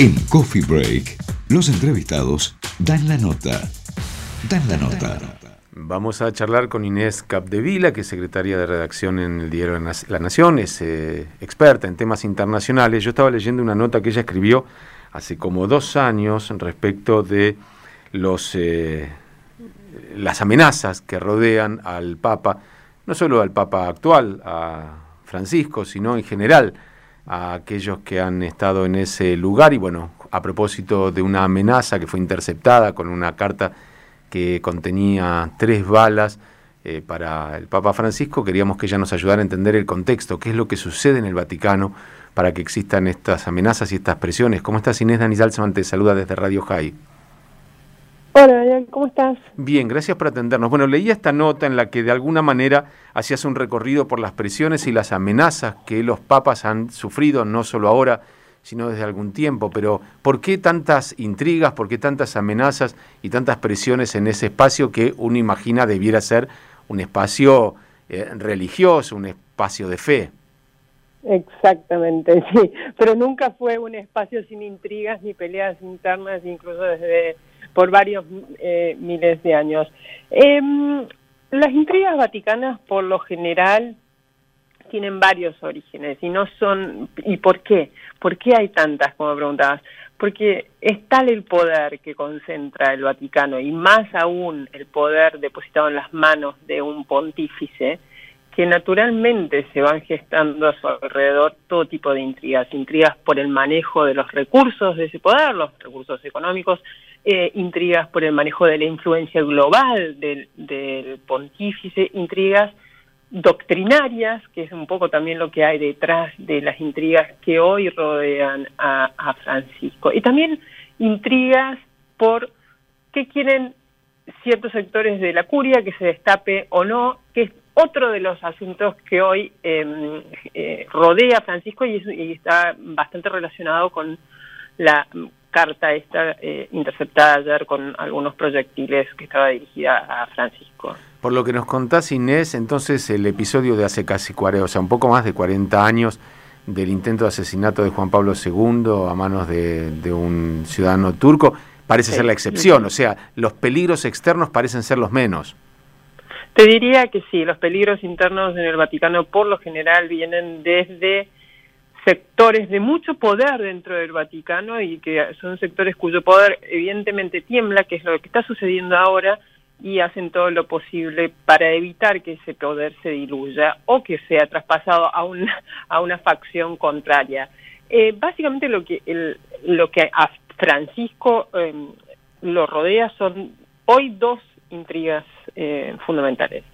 En Coffee Break, los entrevistados dan la nota. Dan la nota. Vamos a charlar con Inés Capdevila, que es secretaria de redacción en el diario La Nación, es eh, experta en temas internacionales. Yo estaba leyendo una nota que ella escribió hace como dos años respecto de los, eh, las amenazas que rodean al Papa, no solo al Papa actual, a Francisco, sino en general a aquellos que han estado en ese lugar y bueno, a propósito de una amenaza que fue interceptada con una carta que contenía tres balas eh, para el Papa Francisco, queríamos que ella nos ayudara a entender el contexto, qué es lo que sucede en el Vaticano para que existan estas amenazas y estas presiones. ¿Cómo estás Inés Dani Salzman? Te saluda desde Radio High. Hola, ¿cómo estás? Bien, gracias por atendernos. Bueno, leía esta nota en la que de alguna manera hacías un recorrido por las presiones y las amenazas que los papas han sufrido, no solo ahora, sino desde algún tiempo. Pero, ¿por qué tantas intrigas, por qué tantas amenazas y tantas presiones en ese espacio que uno imagina debiera ser un espacio eh, religioso, un espacio de fe? Exactamente, sí. Pero nunca fue un espacio sin intrigas ni peleas internas, incluso desde por varios eh, miles de años. Em, las intrigas vaticanas, por lo general, tienen varios orígenes y no son. ¿Y por qué? ¿Por qué hay tantas, como preguntabas? Porque es tal el poder que concentra el Vaticano y más aún el poder depositado en las manos de un pontífice que naturalmente se van gestando a su alrededor todo tipo de intrigas, intrigas por el manejo de los recursos de ese poder, los recursos económicos, eh, intrigas por el manejo de la influencia global del, pontífice, intrigas doctrinarias, que es un poco también lo que hay detrás de las intrigas que hoy rodean a, Francisco. Y también intrigas por qué quieren ciertos sectores de la curia que se destape o no, que es otro de los asuntos que hoy em, eh, rodea a Francisco y, está bastante relacionado con la carta esta eh, interceptada ayer con algunos proyectiles que estaba dirigida a Francisco. Por lo que nos contás, Inés, entonces el episodio de hace casi 40, o sea, un poco más de 40 años del intento de asesinato de Juan Pablo II a manos de, un ciudadano turco parece ser la excepción, o sea, los peligros externos parecen ser los menos. Te diría que sí, los peligros internos en el Vaticano por lo general vienen desde sectores de mucho poder dentro del Vaticano y que son sectores cuyo poder evidentemente tiembla, que es lo que está sucediendo ahora, y hacen todo lo posible para evitar que ese poder se diluya o que sea traspasado a una, a una facción contraria. Eh, básicamente lo que, el, lo que a Francisco em, lo rodea son hoy dos intrigas eh, fundamentales.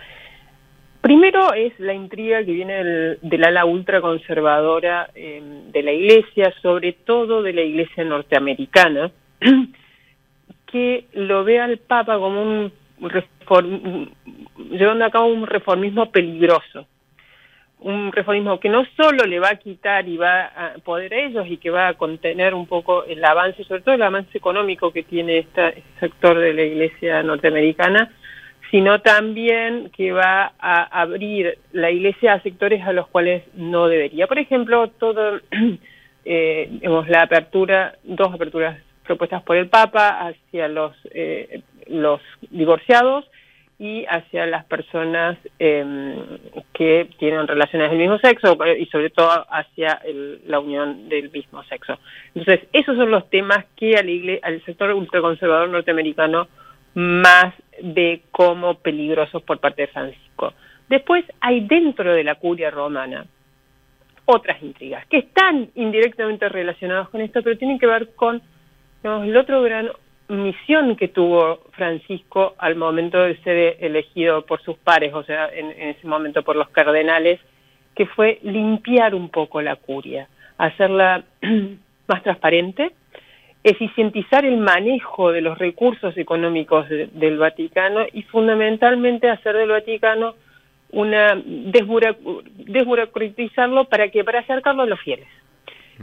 Primero es la intriga que viene del, ala ultraconservadora eh, de la Iglesia, sobre todo de la Iglesia norteamericana, que lo ve al Papa como un llevando a cabo un reformismo peligroso. Un reformismo que no solo le va a quitar y va a poder a ellos y que va a contener un poco el avance, sobre todo el avance económico que tiene este sector de la iglesia norteamericana, sino también que va a abrir la iglesia a sectores a los cuales no debería. Por ejemplo, todo, eh, la apertura, dos aperturas propuestas por el Papa hacia los, eh, los divorciados y hacia las personas em, que tienen relaciones del mismo sexo y sobre todo hacia la unión del mismo sexo. Entonces, esos son los temas que al, al sector ultraconservador norteamericano más ve como peligrosos por parte de Francisco. Después hay dentro de la curia romana otras intrigas que están indirectamente relacionadas con esto, pero tienen que ver con el otro gran misión que tuvo Francisco al momento de ser elegido por sus pares, o sea, en, ese momento por los cardenales, que fue limpiar un poco la curia, hacerla más transparente, eficientizar el manejo de los recursos económicos del Vaticano y fundamentalmente hacer del Vaticano una desburocratizarlo para que para acercarlo a los fieles.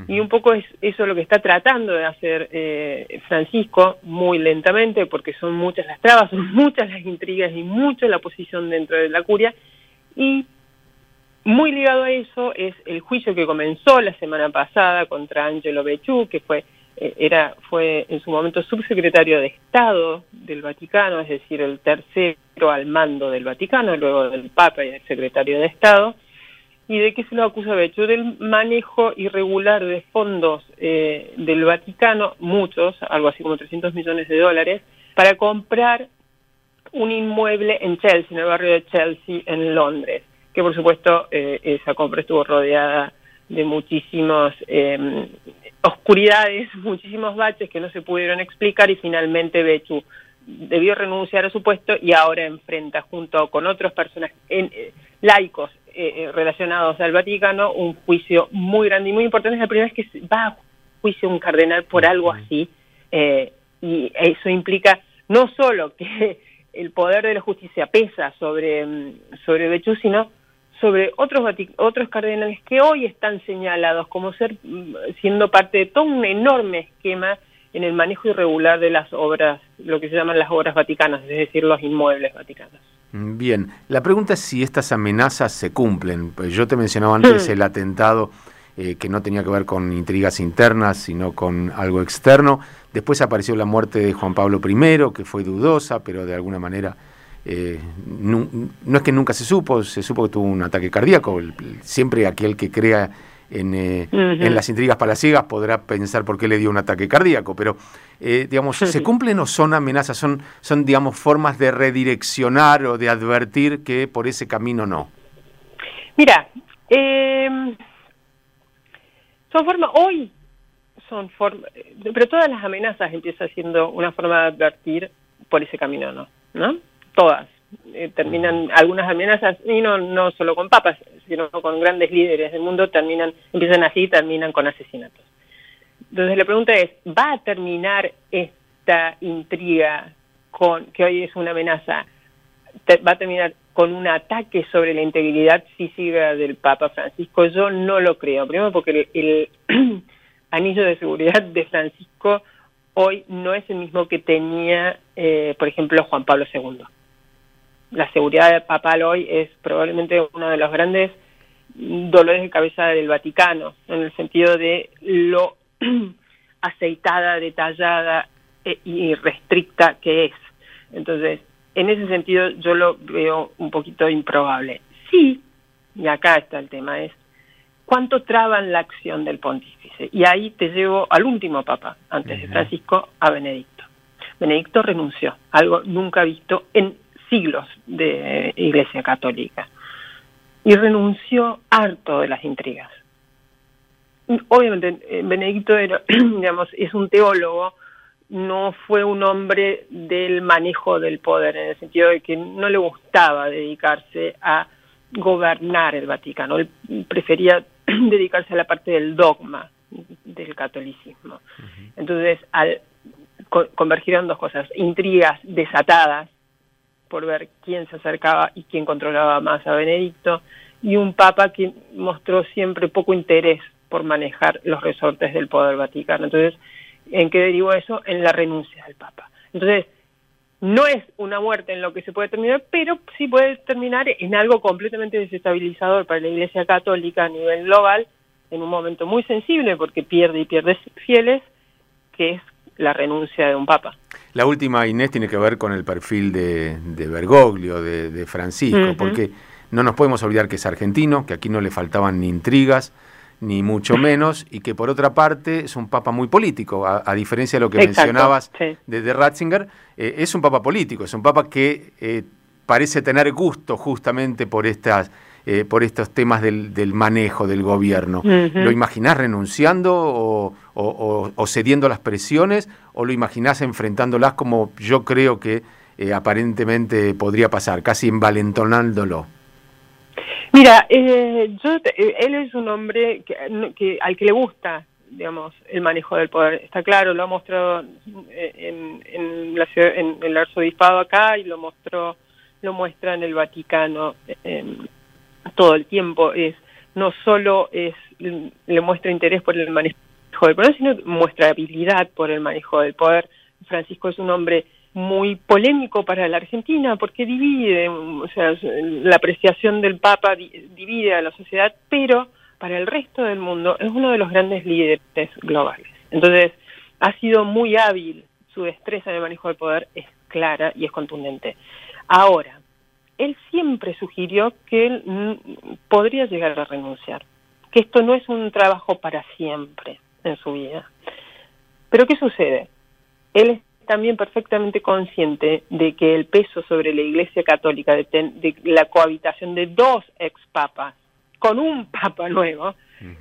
Y un poco es eso lo que está tratando de hacer eh, Francisco, muy lentamente, porque son muchas las trabas, son muchas las intrigas y mucho la posición dentro de la curia. Y muy ligado a eso es el juicio que comenzó la semana pasada contra Angelo Bechú, que fue era fue en su momento subsecretario de Estado del Vaticano, es decir, el tercero al mando del Vaticano, luego del Papa y del secretario de Estado. ¿Y de qué se lo acusa Becho? Del manejo irregular de fondos eh, del Vaticano, muchos, algo así como 300 millones de dólares, para comprar un inmueble en Chelsea, en el barrio de Chelsea, en Londres, que por supuesto eh, esa compra estuvo rodeada de muchísimas eh, oscuridades, muchísimos baches que no se pudieron explicar y finalmente Bechu debió renunciar a su puesto y ahora enfrenta junto con otros personajes eh, laicos eh, relacionados al Vaticano un juicio muy grande y muy importante. Es la primera vez que va a juicio un cardenal por algo así y eso implica no solo que el poder de la justicia pesa sobre, mm, sobre Bechu, sino sobre otros otros cardenales que hoy están señalados como ser mm, siendo parte de todo un enorme esquema en el manejo irregular de las obras, lo que se llaman las obras vaticanas, es decir, los inmuebles vaticanos. Mm, bien, la pregunta es si estas amenazas se cumplen. Pues yo te mencionaba antes el atentado eh, que no tenía que ver con intrigas internas, sino con algo externo. Después apareció la muerte de Juan Pablo I, que fue dudosa, pero de alguna manera eh, no, es que nunca se supo, se supo que tuvo un ataque cardíaco. siempre aquel que crea en, eh, en, las intrigas palaciegas podrá pensar por qué le dio un ataque cardíaco, pero eh, digamos, ¿se cumplen o son amenazas? Son, son, digamos, formas de redireccionar o de advertir que por ese camino no. Mira, son formas, hoy son formas, pero todas las amenazas empiezan siendo una forma de advertir por ese camino no, ¿no? Todas. Eh, terminan algunas amenazas, y no, no solo con papas, sino con grandes líderes del mundo, terminan, empiezan así y terminan con asesinatos. Entonces la pregunta es, ¿va a terminar esta intriga con que hoy es una amenaza? ¿Va a terminar con un ataque sobre la integridad física del Papa Francisco? Yo no lo creo. Primero porque el, anillo de seguridad de Francisco hoy no es el mismo que tenía, eh, por ejemplo, Juan Pablo II la seguridad papal hoy es probablemente uno de los grandes dolores de cabeza del Vaticano, en el sentido de lo aceitada, detallada e, y restricta que es. Entonces, en ese sentido yo lo veo un poquito improbable. Sí, y acá está el tema, es cuánto traban la acción del pontífice. Y ahí te llevo al último papa, antes de Francisco, a Benedicto. Benedicto renunció, algo nunca visto en siglos de Iglesia Católica y renunció harto de las intrigas. Obviamente, eh, Benedicto era, digamos, es un teólogo, no fue un hombre del manejo del poder, en el sentido de que no le gustaba dedicarse a gobernar el Vaticano, él prefería dedicarse a la parte del dogma del catolicismo. Entonces, al, convergieron dos cosas, intrigas desatadas por ver quién se acercaba y quién controlaba más a Benedicto, y un papa que mostró siempre poco interés por manejar los resortes del poder vaticano. Entonces, ¿en qué derivó eso? En la renuncia del papa. Entonces, no es una muerte en lo que se puede terminar, pero sí puede terminar en algo completamente desestabilizador para la Iglesia Católica a nivel global, en un momento muy sensible porque pierde y pierde fieles, que es la renuncia de un papa. La última, Inés, tiene que ver con el perfil de, Bergoglio, de, Francisco, porque no nos podemos olvidar que es argentino, que aquí no le faltaban ni intrigas, ni mucho menos, y que por otra parte es un papa muy político, a, diferencia de lo que mencionabas de, Ratzinger, eh, es un papa político, es un papa que eh, parece tener gusto justamente por estas eh, por estos temas del, manejo del gobierno. ¿Lo imaginás renunciando o, cediendo las presiones o lo imaginás enfrentándolas como yo creo que eh, aparentemente podría pasar, casi envalentonándolo? Mira, eh, yo, él es un hombre que, al que le gusta digamos, el manejo del poder. Está claro, lo ha mostrado en, en, la, en el arzobispado acá y lo mostró lo muestra en el Vaticano todo el tiempo es no solo es le muestra interés por el manejo del poder, sino muestra habilidad por el manejo del poder. Francisco es un hombre muy polémico para la Argentina porque divide, o sea, la apreciación del Papa divide a la sociedad, pero para el resto del mundo es uno de los grandes líderes globales. Entonces, ha sido muy hábil, su destreza de manejo del poder es clara y es contundente. Ahora, él siempre sugirió que él podría llegar a renunciar, que esto no es un trabajo para siempre en su vida. Pero ¿qué sucede? Él es también perfectamente consciente de que el peso sobre la Iglesia Católica de, la cohabitación de dos ex papas con un papa nuevo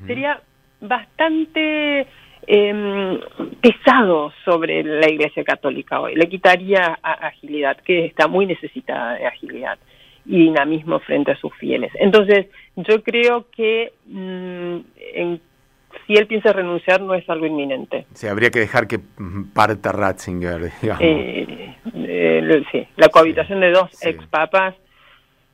sería bastante eh, pesado sobre la Iglesia Católica hoy. Le quitaría agilidad, que está muy necesitada de agilidad y dinamismo frente a sus fieles. Entonces, yo creo que mm, si él piensa renunciar no es algo inminente. Se habría que dejar que mm, parta Ratzinger, digamos. Eh, eh, sí, la cohabitación de dos ex papas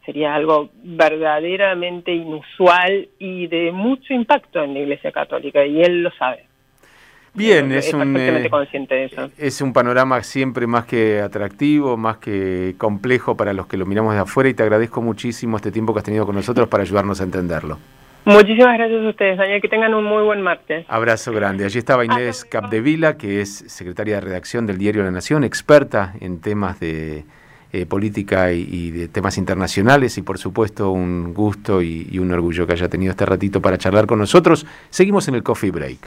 sería algo verdaderamente inusual y de mucho impacto en la Iglesia Católica, y él lo sabe. Bien, es, un, eh, consciente de eso. es un panorama siempre más que atractivo, más que complejo para los que lo miramos de afuera y te agradezco muchísimo este tiempo que has tenido con nosotros para ayudarnos a entenderlo. Muchísimas gracias a ustedes, Daniel. Que tengan un muy buen martes. Abrazo grande. Allí estaba Inés Capdevila, que es secretaria de redacción del diario La Nación, experta en temas de eh, política y, de temas internacionales y por supuesto un gusto y un orgullo que haya tenido este ratito para charlar con nosotros. Seguimos en el Coffee Break.